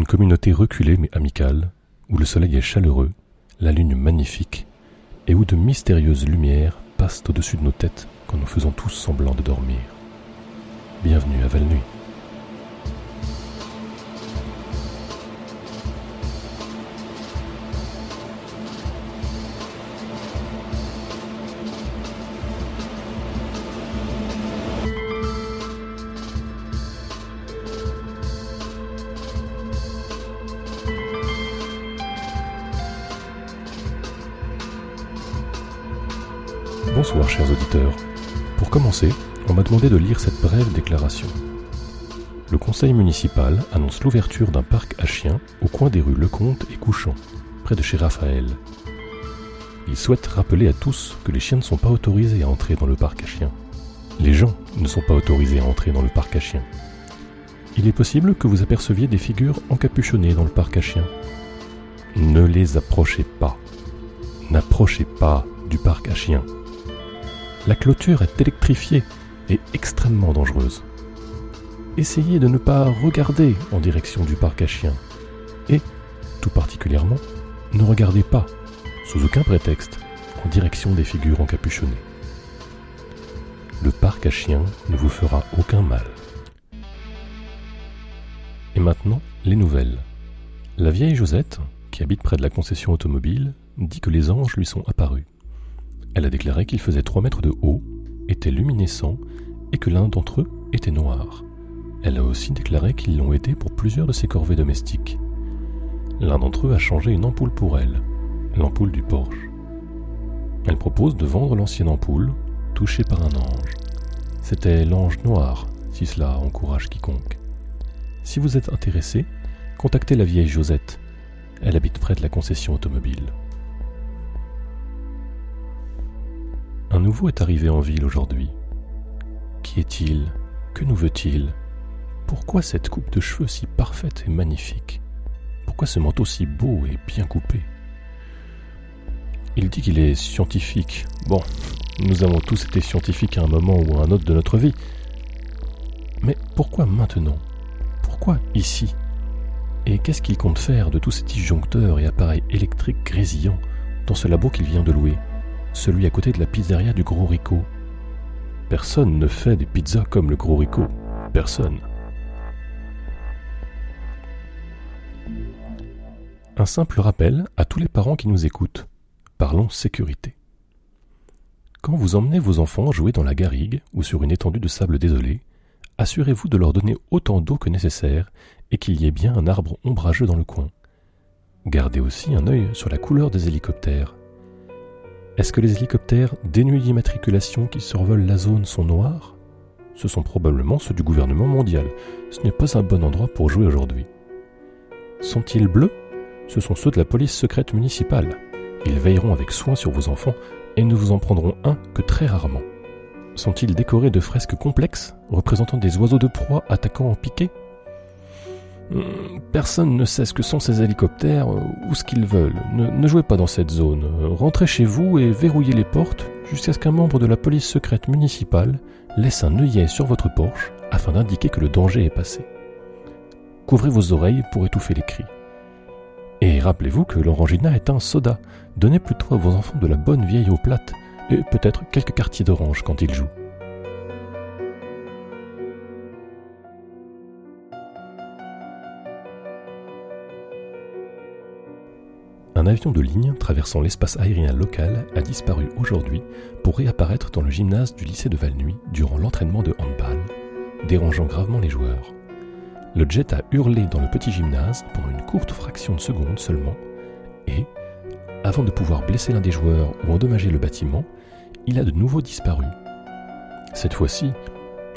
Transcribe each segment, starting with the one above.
d'une communauté reculée mais amicale, où le soleil est chaleureux, la lune magnifique, et où de mystérieuses lumières passent au-dessus de nos têtes quand nous faisons tous semblant de dormir. Bienvenue à Val-Nuit. Bonsoir chers auditeurs. Pour commencer, on m'a demandé de lire cette brève déclaration. Le conseil municipal annonce l'ouverture d'un parc à chiens au coin des rues Lecomte et Couchant, près de chez Raphaël. Il souhaite rappeler à tous que les chiens ne sont pas autorisés à entrer dans le parc à chiens. Les gens ne sont pas autorisés à entrer dans le parc à chiens. Il est possible que vous aperceviez des figures encapuchonnées dans le parc à chiens. Ne les approchez pas. N'approchez pas du parc à chiens. La clôture est électrifiée et extrêmement dangereuse. Essayez de ne pas regarder en direction du parc à chiens. Et, tout particulièrement, ne regardez pas, sous aucun prétexte, en direction des figures encapuchonnées. Le parc à chiens ne vous fera aucun mal. Et maintenant, les nouvelles. La vieille Josette, qui habite près de la concession automobile, dit que les anges lui sont apparus. Elle a déclaré qu'ils faisaient 3 mètres de haut, étaient luminescents et que l'un d'entre eux était noir. Elle a aussi déclaré qu'ils l'ont été pour plusieurs de ses corvées domestiques. L'un d'entre eux a changé une ampoule pour elle, l'ampoule du Porsche. Elle propose de vendre l'ancienne ampoule, touchée par un ange. C'était l'ange noir, si cela encourage quiconque. Si vous êtes intéressé, contactez la vieille Josette. Elle habite près de la concession automobile. Nouveau est arrivé en ville aujourd'hui. Qui est-il? Que nous veut-il? Pourquoi cette coupe de cheveux si parfaite et magnifique? Pourquoi ce manteau si beau et bien coupé? Il dit qu'il est scientifique. Bon, nous avons tous été scientifiques à un moment ou à un autre de notre vie. Mais pourquoi maintenant? Pourquoi ici? Et qu'est-ce qu'il compte faire de tous ces disjoncteurs et appareils électriques grésillants dans ce labo qu'il vient de louer? Celui à côté de la pizzeria du Gros Rico. Personne ne fait des pizzas comme le Gros Rico. Personne. Un simple rappel à tous les parents qui nous écoutent. Parlons sécurité. Quand vous emmenez vos enfants jouer dans la garrigue ou sur une étendue de sable désolé, assurez-vous de leur donner autant d'eau que nécessaire et qu'il y ait bien un arbre ombrageux dans le coin. Gardez aussi un œil sur la couleur des hélicoptères. Est-ce que les hélicoptères dénués d'immatriculation qui survolent la zone sont noirs? Ce sont probablement ceux du gouvernement mondial. Ce n'est pas un bon endroit pour jouer aujourd'hui. Sont-ils bleus? Ce sont ceux de la police secrète municipale. Ils veilleront avec soin sur vos enfants et ne vous en prendront un que très rarement. Sont-ils décorés de fresques complexes représentant des oiseaux de proie attaquant en piqué? Hmm, personne ne sait ce que sont ces hélicoptères euh, ou ce qu'ils veulent. Ne, jouez pas dans cette zone. Rentrez chez vous et verrouillez les portes jusqu'à ce qu'un membre de la police secrète municipale laisse un œillet sur votre porche afin d'indiquer que le danger est passé. Couvrez vos oreilles pour étouffer les cris. Et rappelez-vous que l'orangina est un soda. Donnez plutôt à vos enfants de la bonne vieille eau plate et peut-être quelques quartiers d'orange quand ils jouent. Un avion de ligne traversant l'espace aérien local a disparu aujourd'hui pour réapparaître dans le gymnase du lycée de Valnuy durant l'entraînement de handball, dérangeant gravement les joueurs. Le jet a hurlé dans le petit gymnase pendant une courte fraction de seconde seulement et, avant de pouvoir blesser l'un des joueurs ou endommager le bâtiment, il a de nouveau disparu. Cette fois-ci,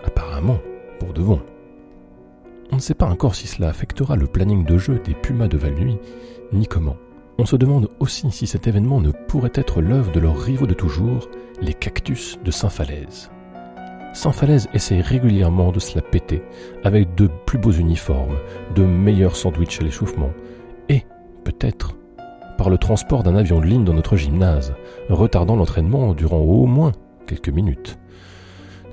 apparemment, pour de bon. On ne sait pas encore si cela affectera le planning de jeu des Pumas de Valnuy, ni comment. On se demande aussi si cet événement ne pourrait être l'œuvre de leurs rivaux de toujours, les cactus de Saint-Falaise. Saint-Falaise essaie régulièrement de se la péter, avec de plus beaux uniformes, de meilleurs sandwichs à l'échauffement, et, peut-être, par le transport d'un avion de ligne dans notre gymnase, retardant l'entraînement durant au moins quelques minutes.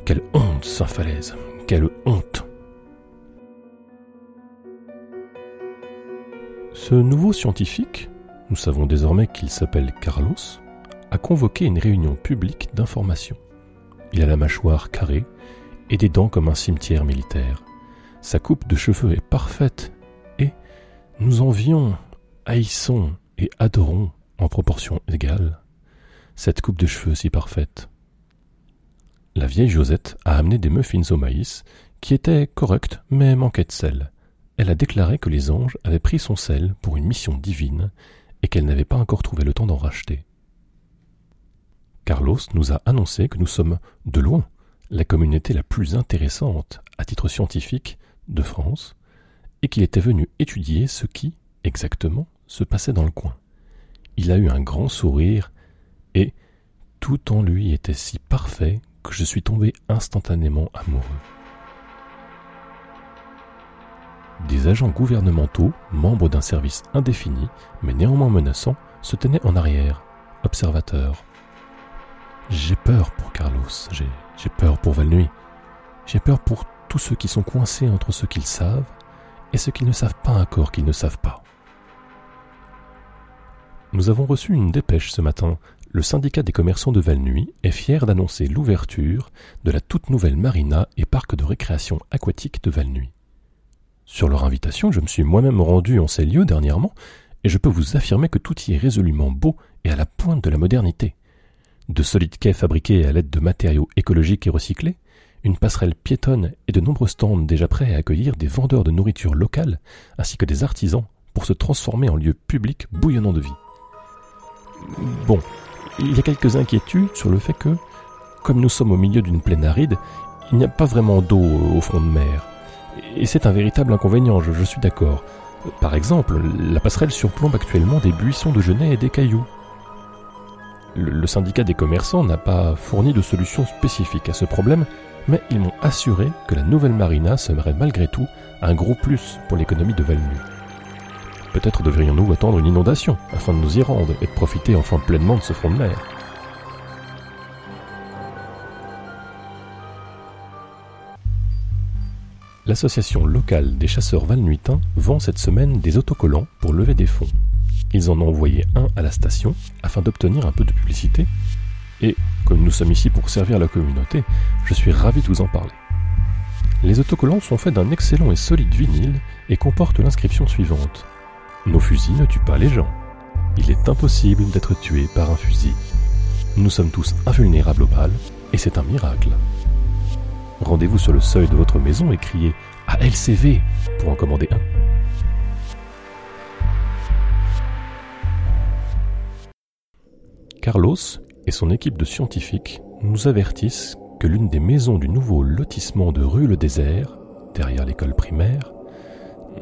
Quelle honte, Saint-Falaise, quelle honte Ce nouveau scientifique, nous savons désormais qu'il s'appelle Carlos, a convoqué une réunion publique d'information. Il a la mâchoire carrée et des dents comme un cimetière militaire. Sa coupe de cheveux est parfaite et nous envions, haïssons et adorons en proportion égale cette coupe de cheveux si parfaite. La vieille Josette a amené des muffins au maïs qui étaient corrects mais manquaient de sel. Elle a déclaré que les anges avaient pris son sel pour une mission divine et qu'elle n'avait pas encore trouvé le temps d'en racheter. Carlos nous a annoncé que nous sommes, de loin, la communauté la plus intéressante à titre scientifique de France et qu'il était venu étudier ce qui, exactement, se passait dans le coin. Il a eu un grand sourire et tout en lui était si parfait que je suis tombé instantanément amoureux. Des agents gouvernementaux, membres d'un service indéfini, mais néanmoins menaçant, se tenaient en arrière, observateurs. J'ai peur pour Carlos, j'ai peur pour Valnuy, j'ai peur pour tous ceux qui sont coincés entre ce qu'ils savent et ce qu'ils ne savent pas encore qu'ils ne savent pas. Nous avons reçu une dépêche ce matin le syndicat des commerçants de Valnuy est fier d'annoncer l'ouverture de la toute nouvelle marina et parc de récréation aquatique de Valnuy. Sur leur invitation, je me suis moi-même rendu en ces lieux dernièrement, et je peux vous affirmer que tout y est résolument beau et à la pointe de la modernité. De solides quais fabriqués à l'aide de matériaux écologiques et recyclés, une passerelle piétonne et de nombreux stands déjà prêts à accueillir des vendeurs de nourriture locale ainsi que des artisans pour se transformer en lieu public bouillonnant de vie. Bon, il y a quelques inquiétudes sur le fait que, comme nous sommes au milieu d'une plaine aride, il n'y a pas vraiment d'eau au fond de mer. Et c'est un véritable inconvénient, je, suis d'accord. Par exemple, la passerelle surplombe actuellement des buissons de genêts et des cailloux. Le, syndicat des commerçants n'a pas fourni de solution spécifique à ce problème, mais ils m'ont assuré que la nouvelle marina serait malgré tout un gros plus pour l'économie de Valmy. Peut-être devrions-nous attendre une inondation afin de nous y rendre et de profiter enfin pleinement de ce front de mer. L'association locale des chasseurs valnuitins vend cette semaine des autocollants pour lever des fonds. Ils en ont envoyé un à la station afin d'obtenir un peu de publicité. Et comme nous sommes ici pour servir la communauté, je suis ravi de vous en parler. Les autocollants sont faits d'un excellent et solide vinyle et comportent l'inscription suivante nos fusils ne tuent pas les gens. Il est impossible d'être tué par un fusil. Nous sommes tous invulnérables aux balles, et c'est un miracle. Rendez-vous sur le seuil de votre maison et criez à LCV pour en commander un. Carlos et son équipe de scientifiques nous avertissent que l'une des maisons du nouveau lotissement de rue Le Désert, derrière l'école primaire,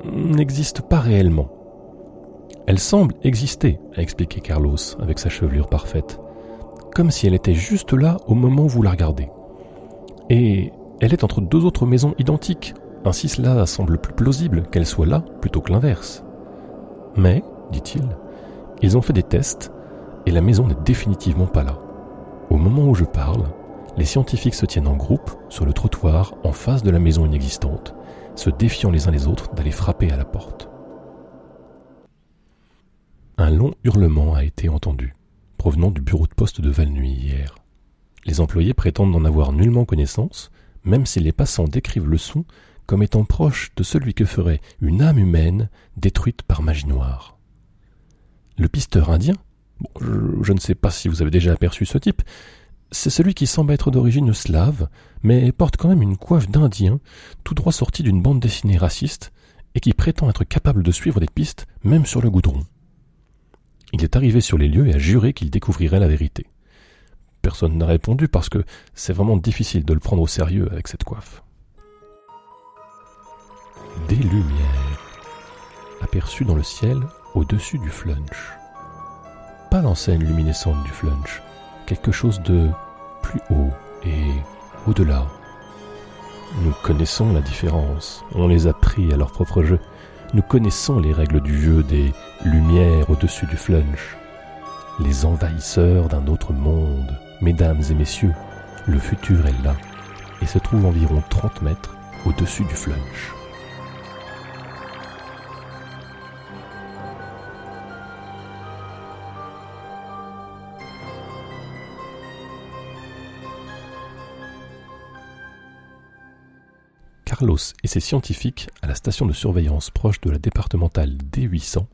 n'existe pas réellement elle semble exister, a expliqué Carlos avec sa chevelure parfaite, comme si elle était juste là au moment où vous la regardez. Et elle est entre deux autres maisons identiques, ainsi cela semble plus plausible qu'elle soit là plutôt que l'inverse. Mais, dit-il, ils ont fait des tests et la maison n'est définitivement pas là. Au moment où je parle, les scientifiques se tiennent en groupe sur le trottoir en face de la maison inexistante, se défiant les uns les autres d'aller frapper à la porte. Un long hurlement a été entendu, provenant du bureau de poste de Valnuy hier. Les employés prétendent n'en avoir nullement connaissance, même si les passants décrivent le son comme étant proche de celui que ferait une âme humaine détruite par magie noire. Le pisteur indien, je, ne sais pas si vous avez déjà aperçu ce type, c'est celui qui semble être d'origine slave, mais porte quand même une coiffe d'indien, tout droit sorti d'une bande dessinée raciste, et qui prétend être capable de suivre des pistes même sur le goudron. Il est arrivé sur les lieux et a juré qu'il découvrirait la vérité. Personne n'a répondu parce que c'est vraiment difficile de le prendre au sérieux avec cette coiffe. Des lumières aperçues dans le ciel au-dessus du flunch. Pas l'enseigne luminescente du flunch, quelque chose de plus haut et au-delà. Nous connaissons la différence, on les a pris à leur propre jeu. Nous connaissons les règles du jeu des lumières au-dessus du flunch. Les envahisseurs d'un autre monde. Mesdames et messieurs, le futur est là et se trouve environ 30 mètres au-dessus du flunch. Carlos et ses scientifiques à la station de surveillance proche de la départementale D800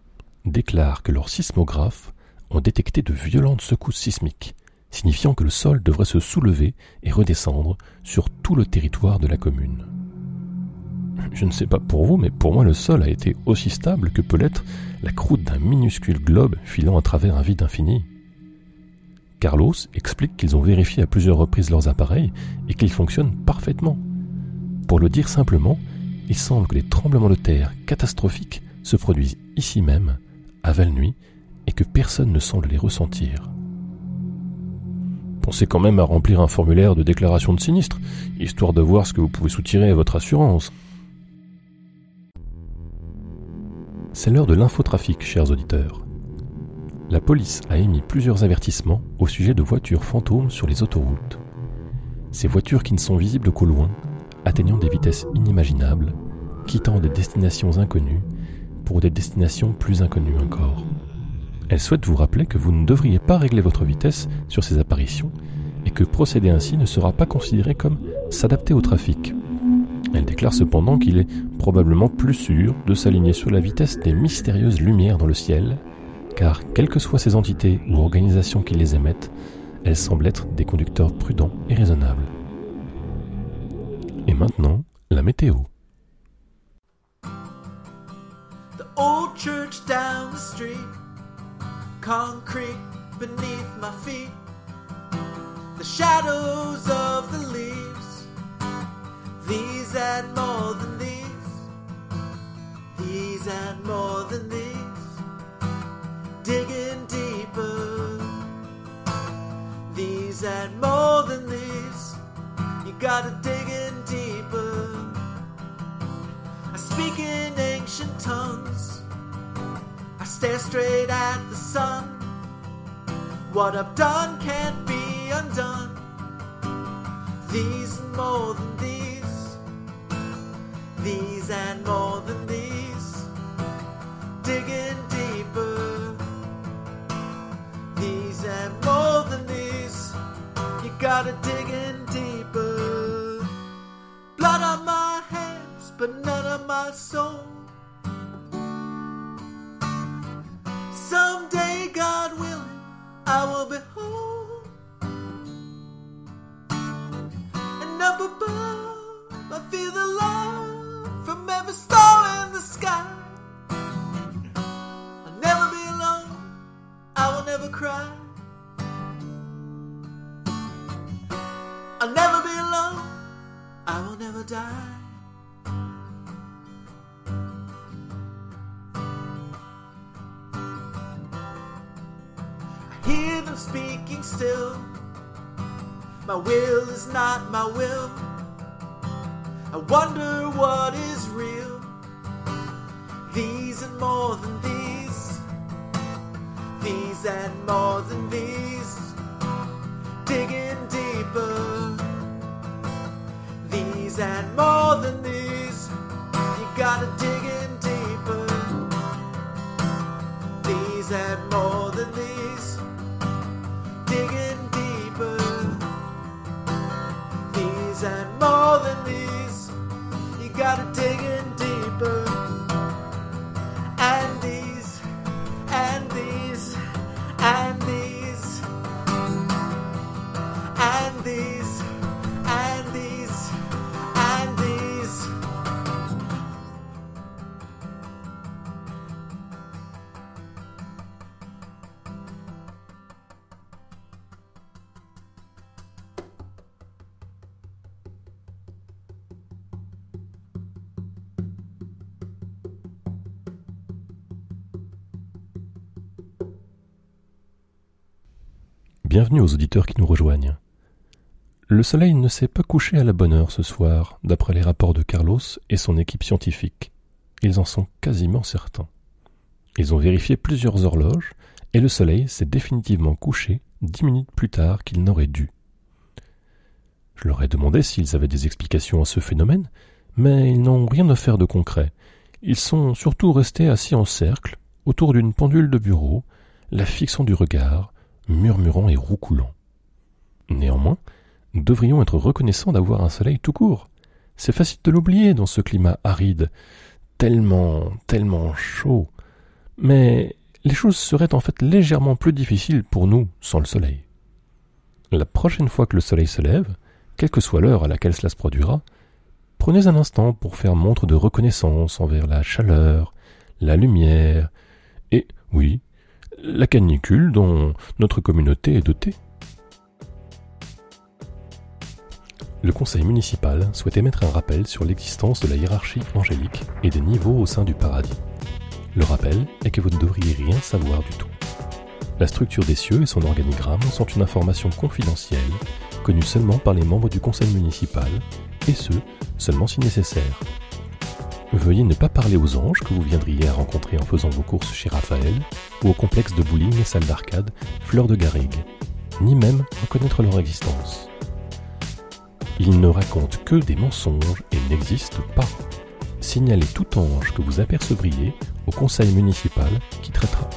déclarent que leurs sismographes ont détecté de violentes secousses sismiques signifiant que le sol devrait se soulever et redescendre sur tout le territoire de la commune. Je ne sais pas pour vous, mais pour moi le sol a été aussi stable que peut l'être la croûte d'un minuscule globe filant à travers un vide infini. Carlos explique qu'ils ont vérifié à plusieurs reprises leurs appareils et qu'ils fonctionnent parfaitement. Pour le dire simplement, il semble que les tremblements de terre catastrophiques se produisent ici même, à Val-Nuit, et que personne ne semble les ressentir. Pensez quand même à remplir un formulaire de déclaration de sinistre, histoire de voir ce que vous pouvez soutirer à votre assurance. C'est l'heure de l'infotrafic, chers auditeurs. La police a émis plusieurs avertissements au sujet de voitures fantômes sur les autoroutes. Ces voitures qui ne sont visibles qu'au loin, atteignant des vitesses inimaginables, quittant des destinations inconnues pour des destinations plus inconnues encore. Elle souhaite vous rappeler que vous ne devriez pas régler votre vitesse sur ces apparitions et que procéder ainsi ne sera pas considéré comme s'adapter au trafic. Elle déclare cependant qu'il est probablement plus sûr de s'aligner sur la vitesse des mystérieuses lumières dans le ciel, car quelles que soient ces entités ou organisations qui les émettent, elles semblent être des conducteurs prudents et raisonnables. Et maintenant, la météo. Concrete beneath my feet, the shadows of the leaves, these and more than these, these and more than these, digging deeper, these and more than these, you gotta dig in deeper. I speak in ancient tongues. Stare straight at the sun. What I've done can't be undone. These and more than these. These and more than these. Digging deeper. These and more than these. You gotta dig in deeper. Blood on my hands, but none of my soul. I will be home. And up above, I feel the love from every star in the sky. I'll never be alone, I will never cry. I'll never be alone, I will never die. Still. My will is not my will. I wonder what is real. These and more than these. These and more than these. Digging deeper. These and more than these. You gotta dig in deeper. These and more Bienvenue aux auditeurs qui nous rejoignent. Le soleil ne s'est pas couché à la bonne heure ce soir, d'après les rapports de Carlos et son équipe scientifique. Ils en sont quasiment certains. Ils ont vérifié plusieurs horloges et le soleil s'est définitivement couché dix minutes plus tard qu'il n'aurait dû. Je leur ai demandé s'ils avaient des explications à ce phénomène, mais ils n'ont rien offert de concret. Ils sont surtout restés assis en cercle, autour d'une pendule de bureau, la fixant du regard, murmurant et roucoulant. Néanmoins, nous devrions être reconnaissants d'avoir un soleil tout court, C'est facile de l'oublier dans ce climat aride, tellement, tellement chaud. Mais les choses seraient en fait légèrement plus difficiles pour nous sans le soleil. La prochaine fois que le soleil se lève, quelle que soit l'heure à laquelle cela se produira, prenez un instant pour faire montre de reconnaissance envers la chaleur, la lumière et, oui, la canicule dont notre communauté est dotée. Le conseil municipal souhaite émettre un rappel sur l'existence de la hiérarchie angélique et des niveaux au sein du paradis. Le rappel est que vous ne devriez rien savoir du tout. La structure des cieux et son organigramme sont une information confidentielle, connue seulement par les membres du conseil municipal, et ce, seulement si nécessaire. Veuillez ne pas parler aux anges que vous viendriez à rencontrer en faisant vos courses chez Raphaël, ou au complexe de bowling et salle d'arcade Fleur de Garrigue, ni même reconnaître leur existence. Ils ne racontent que des mensonges et n'existent pas. Signalez tout ange que vous apercevriez au conseil municipal qui traitera.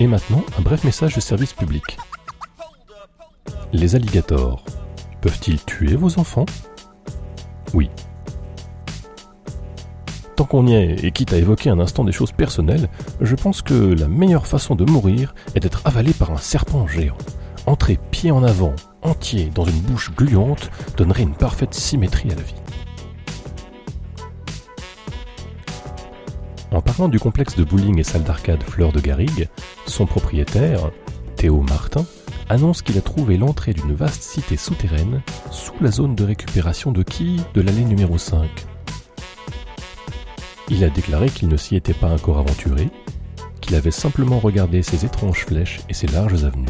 Et maintenant, un bref message de service public. Les alligators peuvent-ils tuer vos enfants? Oui. Tant qu'on y est, et quitte à évoquer un instant des choses personnelles, je pense que la meilleure façon de mourir est d'être avalé par un serpent géant. Entrer pied en avant, entier, dans une bouche gluante, donnerait une parfaite symétrie à la vie. En parlant du complexe de bowling et salle d'arcade Fleur de Garrigue, son propriétaire, Théo Martin, annonce qu'il a trouvé l'entrée d'une vaste cité souterraine sous la zone de récupération de qui? De l'allée numéro 5. Il a déclaré qu'il ne s'y était pas encore aventuré, qu'il avait simplement regardé ces étranges flèches et ces larges avenues.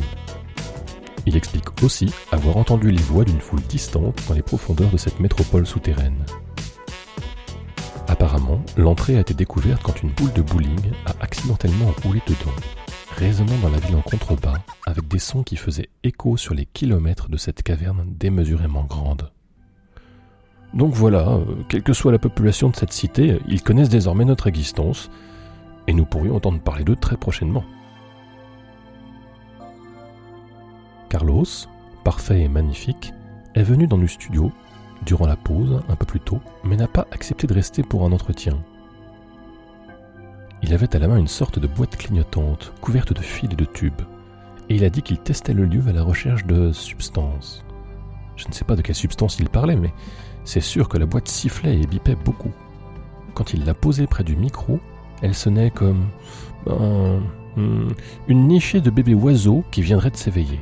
Il explique aussi avoir entendu les voix d'une foule distante dans les profondeurs de cette métropole souterraine. Apparemment, l'entrée a été découverte quand une boule de bowling a accidentellement roulé dedans, résonnant dans la ville en contrebas, avec des sons qui faisaient écho sur les kilomètres de cette caverne démesurément grande. Donc voilà, euh, quelle que soit la population de cette cité, ils connaissent désormais notre existence, et nous pourrions entendre parler d'eux très prochainement. Carlos, parfait et magnifique, est venu dans le studio durant la pause, un peu plus tôt, mais n'a pas accepté de rester pour un entretien. Il avait à la main une sorte de boîte clignotante, couverte de fils et de tubes, et il a dit qu'il testait le lieu à la recherche de substances. Je ne sais pas de quelle substance il parlait, mais c'est sûr que la boîte sifflait et bipait beaucoup. Quand il l'a posée près du micro, elle sonnait comme hmm, une nichée de bébé oiseau qui viendrait de s'éveiller.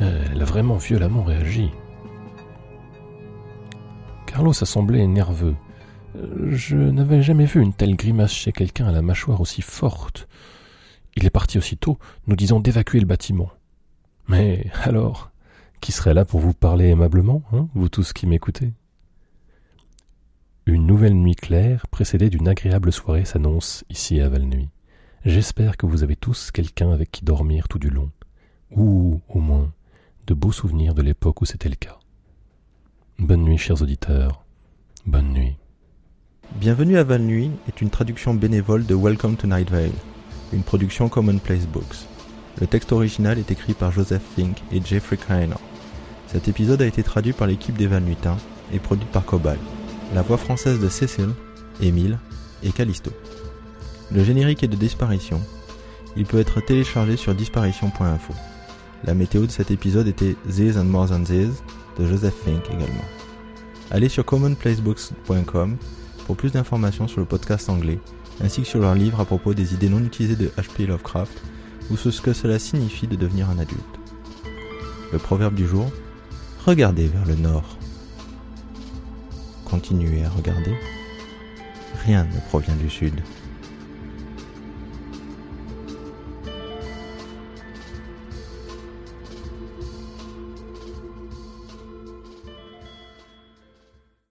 Elle a vraiment violemment réagi. Carlos a semblé nerveux. Je n'avais jamais vu une telle grimace chez quelqu'un à la mâchoire aussi forte. Il est parti aussitôt, nous disant d'évacuer le bâtiment. Mais alors, qui serait là pour vous parler aimablement, hein, vous tous qui m'écoutez? Une nouvelle nuit claire, précédée d'une agréable soirée, s'annonce ici à Valnuy. J'espère que vous avez tous quelqu'un avec qui dormir tout du long, ou au moins de beaux souvenirs de l'époque où c'était le cas. Bonne nuit, chers auditeurs. Bonne nuit. Bienvenue à Val Nuit est une traduction bénévole de Welcome to Night Vale, une production Commonplace Books. Le texte original est écrit par Joseph Fink et Jeffrey Krainer. Cet épisode a été traduit par l'équipe des Val Nuitins et produit par Cobal. La voix française de Cécile, Émile et Callisto. Le générique est de Disparition. Il peut être téléchargé sur disparition.info. La météo de cet épisode était This and More Than This de Joseph Fink également. Allez sur commonplacebooks.com pour plus d'informations sur le podcast anglais, ainsi que sur leur livre à propos des idées non utilisées de H.P. Lovecraft ou sur ce que cela signifie de devenir un adulte. Le proverbe du jour Regardez vers le nord. Continuez à regarder. Rien ne provient du sud.